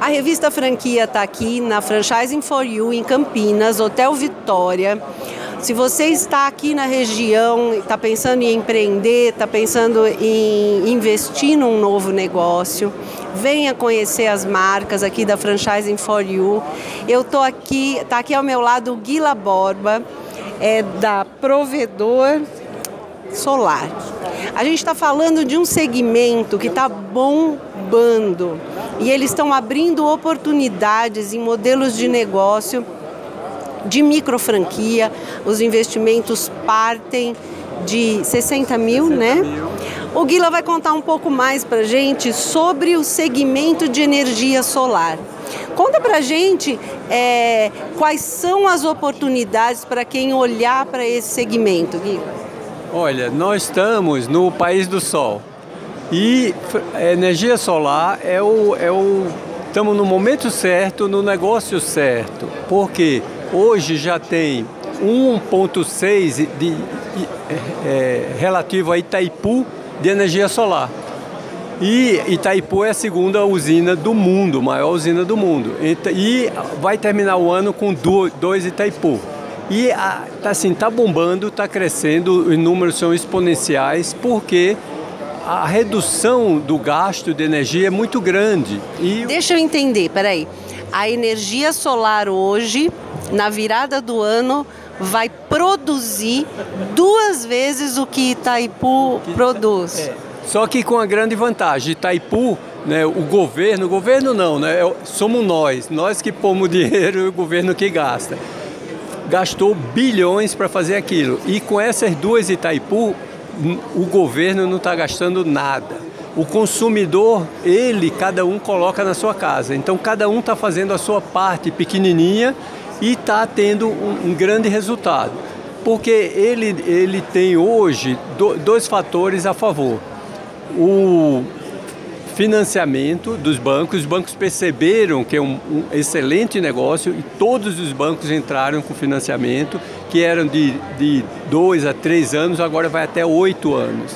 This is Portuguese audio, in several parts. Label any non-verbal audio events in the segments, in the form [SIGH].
A revista Franquia está aqui na Franchising for You em Campinas, Hotel Vitória. Se você está aqui na região, está pensando em empreender, está pensando em investir num novo negócio, venha conhecer as marcas aqui da Franchising for You. Eu estou aqui, está aqui ao meu lado o Guila Borba, é da Provedor Solar. A gente está falando de um segmento que está bombando e eles estão abrindo oportunidades em modelos de negócio de micro franquia. Os investimentos partem de 60 mil, 60 né? Mil. O Guila vai contar um pouco mais para gente sobre o segmento de energia solar. Conta para gente é, quais são as oportunidades para quem olhar para esse segmento, Guila. Olha, nós estamos no país do sol. E energia solar é o, é o. Estamos no momento certo, no negócio certo. Porque hoje já tem 1,6 de, é, relativo a Itaipu de energia solar. E Itaipu é a segunda usina do mundo, maior usina do mundo. E vai terminar o ano com dois Itaipu. E assim, está bombando, está crescendo, os números são exponenciais, porque a redução do gasto de energia é muito grande. E... Deixa eu entender, peraí. A energia solar hoje, na virada do ano, vai produzir duas vezes o que Itaipu que, produz. É. Só que com a grande vantagem, Itaipu, né, o governo, o governo não, né, é somos nós, nós que pomos [LAUGHS] dinheiro e o governo que gasta. Gastou bilhões para fazer aquilo. E com essas duas Itaipu, o governo não está gastando nada. O consumidor, ele, cada um coloca na sua casa. Então, cada um está fazendo a sua parte pequenininha e está tendo um, um, grande resultado. Porque ele, ele tem hoje do, dois fatores a favor. O financiamento dos bancos, os bancos perceberam que é um, um excelente negócio e todos os bancos entraram com financiamento que eram de, de dois a três anos, agora vai até oito anos.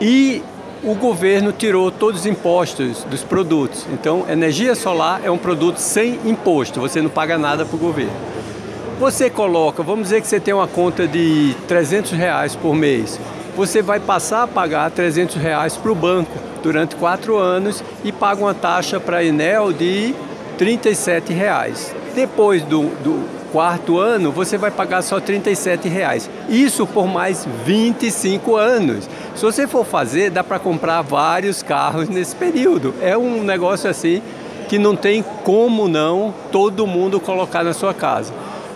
E o governo tirou todos os impostos dos produtos. Então, energia solar é um produto sem imposto, você não paga nada para o governo. Você coloca, vamos dizer que você tem uma conta de 300 reais por mês, você vai passar a pagar 300 reais para o banco durante quatro anos e paga uma taxa para a Enel de 37 reais. Depois do, do quarto ano, você vai pagar só R$ reais. Isso por mais 25 anos. Se você for fazer, dá para comprar vários carros nesse período. É um negócio assim que não tem como não todo mundo colocar na sua casa.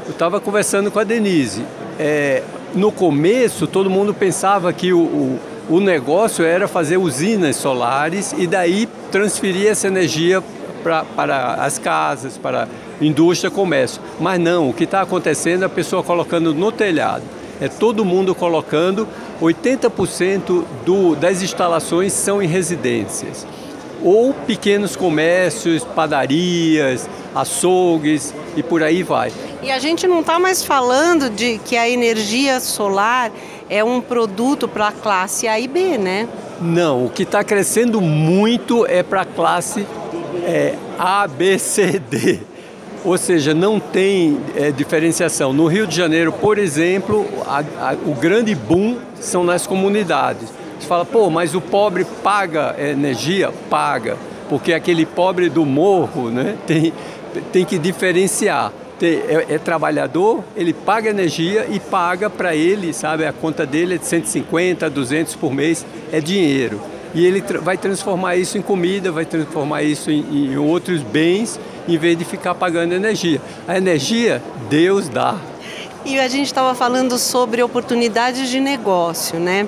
Eu estava conversando com a Denise. É, no começo, todo mundo pensava que o, o, o negócio era fazer usinas solares e daí transferir essa energia pra, para as casas, para indústria, comércio. Mas não, o que está acontecendo é a pessoa colocando no telhado. É todo mundo colocando, 80% do, das instalações são em residências. Ou pequenos comércios, padarias, açougues e por aí vai. E a gente não está mais falando de que a energia solar é um produto para a classe A e B, né? Não, o que está crescendo muito é para a classe é, A, B, C, D. Ou seja, não tem é, diferenciação. No Rio de Janeiro, por exemplo, a, a, o grande boom são nas comunidades. Você fala, pô, mas o pobre paga energia? Paga. Porque aquele pobre do morro né, [LAUGHS] tem, tem que diferenciar. Tem, é, é, trabalhador, ele paga energia e paga para ele, sabe? A conta dele é de 150, 200 por mês, é dinheiro. E ele vai transformar isso em comida, vai transformar isso em, em outros bens em vez de ficar pagando energia. A energia, Deus dá. E a gente estava falando sobre oportunidades de negócio, né?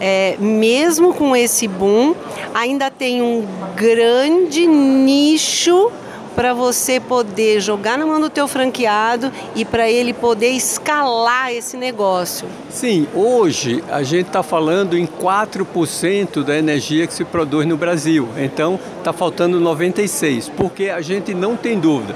É, mesmo com esse boom, ainda tem um grande nicho para você poder jogar na mão do teu franqueado e para ele poder escalar esse negócio. Sim, hoje a gente está falando em 4% da energia que se produz no Brasil. Então está faltando 96%, porque a gente não tem dúvida.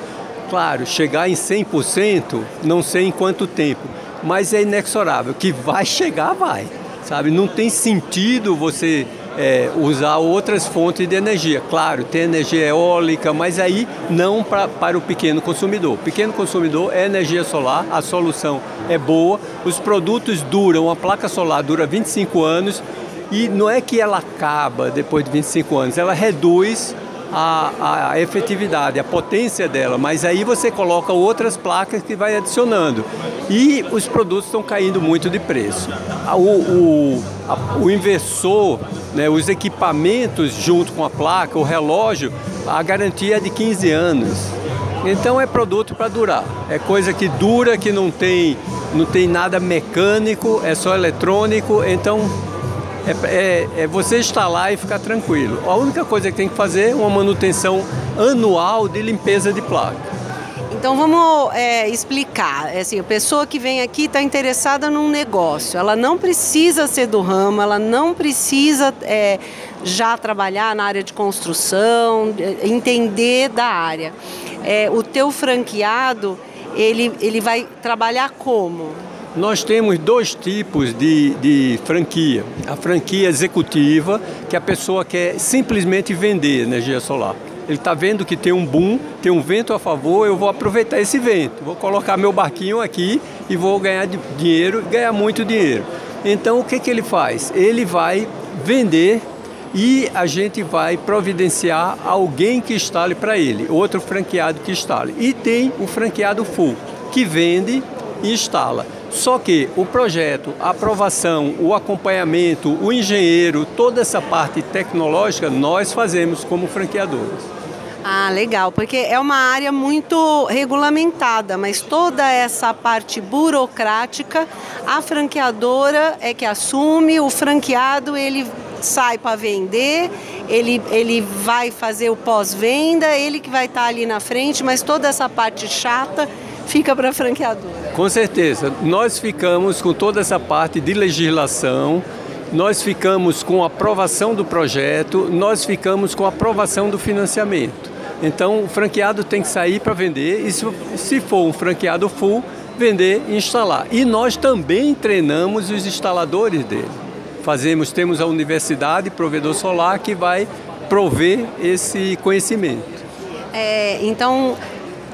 Claro, chegar em 100%, não sei em quanto tempo, mas é inexorável que vai chegar, vai. Sabe, não tem sentido você é, usar outras fontes de energia. Claro, tem energia eólica, mas aí não pra, para o pequeno consumidor. O pequeno consumidor é energia solar, a solução é boa, os produtos duram, a placa solar dura 25 anos e não é que ela acaba depois de 25 anos, ela reduz a, a, efetividade, a potência dela, mas aí você coloca outras placas que vai adicionando. E os produtos estão caindo muito de preço. O, o, a, o inversor, né, os equipamentos junto com a placa, o relógio, a garantia é de 15 anos. Então é produto para durar. É coisa que dura, que não tem, não tem nada mecânico, é só eletrônico. Então é, é, é, você instalar e ficar tranquilo. A única coisa que tem que fazer é uma manutenção anual de limpeza de placa. Então vamos é, explicar. É assim, a pessoa que vem aqui está interessada num negócio. Ela não precisa ser do ramo, ela não precisa é, já trabalhar na área de construção, é, entender da área. É, o teu franqueado ele, ele vai trabalhar como? Nós temos dois tipos de, de franquia. A franquia executiva, que a pessoa quer simplesmente vender energia solar. Ele está vendo que tem um boom, tem um vento a favor, eu vou aproveitar esse vento. Vou colocar meu barquinho aqui e vou ganhar dinheiro, ganhar muito dinheiro. Então o que, que ele faz? Ele vai vender e a gente vai providenciar alguém que instale para ele, outro franqueado que instale. E tem o franqueado full, que vende e instala. Só que o projeto, a aprovação, o acompanhamento, o engenheiro, toda essa parte tecnológica nós fazemos como franqueadores. Ah, legal, porque é uma área muito regulamentada, mas toda essa parte burocrática, a franqueadora é que assume, o franqueado ele sai para vender, ele, ele vai fazer o pós-venda, ele que vai estar ali na frente, mas toda essa parte chata fica para a franqueadora. Com certeza. Nós ficamos com toda essa parte de legislação, nós ficamos com a aprovação do projeto, nós ficamos com a aprovação do financiamento. Então, o franqueado tem que sair para vender e, se for um franqueado full, vender e instalar. E nós também treinamos os instaladores dele. Fazemos, temos a universidade, provedor solar, que vai prover esse conhecimento. É, então,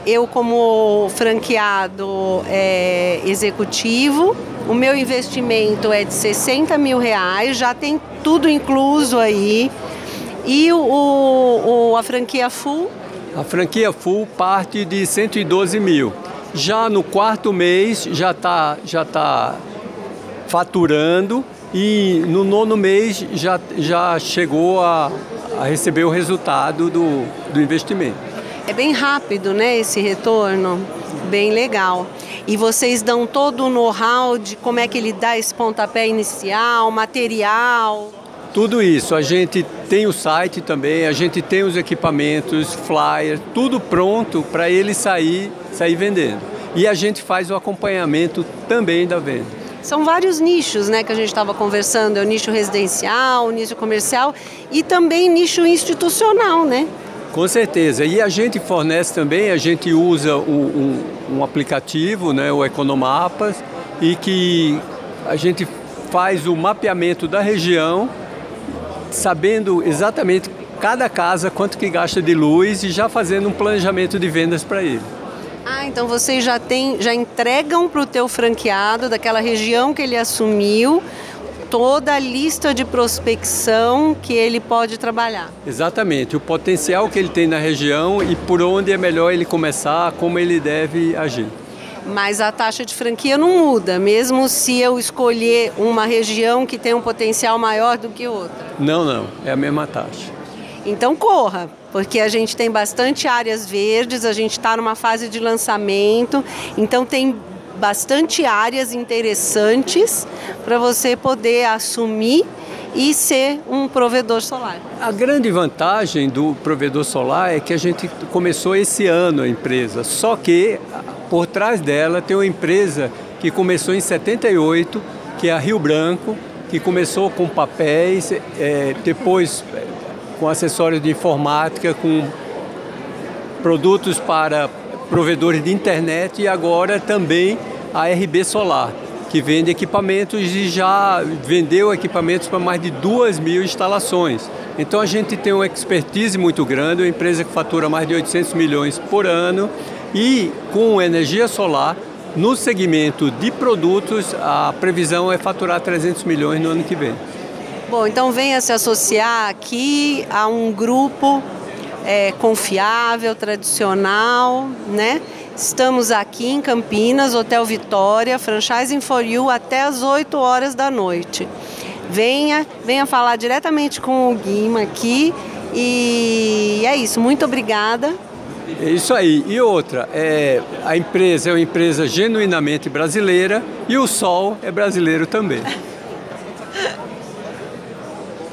eu como franqueado é, executivo, o meu investimento é de 60 mil reais, já tem tudo incluso aí. E o, o, a franquia full? A franquia full parte de 112 mil. Já no quarto mês já está já tá faturando e no nono mês já, já chegou a, a receber o resultado do, do investimento. É bem rápido, né, esse retorno, bem legal. E vocês dão todo o know-how de como é que ele dá esse pontapé inicial, material. Tudo isso, a gente tem o site também, a gente tem os equipamentos, flyer, tudo pronto para ele sair, sair vendendo. E a gente faz o acompanhamento também da venda. São vários nichos, né, que a gente estava conversando, é o nicho residencial, o nicho comercial e também nicho institucional, né? Com certeza. E a gente fornece também, a gente usa um, um, um aplicativo, né, o Economapas, e que a gente faz o mapeamento da região, sabendo exatamente cada casa quanto que gasta de luz e já fazendo um planejamento de vendas para ele. Ah, então vocês já tem, já entregam para o teu franqueado daquela região que ele assumiu toda a lista de prospecção que ele pode trabalhar. Exatamente, o potencial que ele tem na região e por onde é melhor ele começar, como ele deve agir. Mas a taxa de franquia não muda, mesmo se eu escolher uma região que tem um potencial maior do que outra. Não, não, é a mesma taxa. Então corra, porque a gente tem bastante áreas verdes, a gente está numa fase de lançamento, então tem bastante áreas interessantes para você poder assumir e ser um provedor solar. A grande vantagem do provedor solar é que a gente começou esse ano a empresa, só que por trás dela tem uma empresa que começou em 78, que é a Rio Branco, que começou com papéis, é, depois com acessórios de informática, com produtos para provedores de internet e agora também a RB Solar, que vende equipamentos e já vendeu equipamentos para mais de duas mil instalações. Então a gente tem uma expertise muito grande, uma empresa que fatura mais de 800 milhões por ano e com energia solar, no segmento de produtos, a previsão é faturar 300 milhões no ano que vem. Bom, então venha se associar aqui a um grupo é, confiável, tradicional, né? Estamos aqui em Campinas, Hotel Vitória, Franchising for You, até as 8 horas da noite. Venha, venha falar diretamente com o Guima aqui e é isso. Muito obrigada. É isso aí. E outra, é, a empresa é uma empresa genuinamente brasileira e o sol é brasileiro também.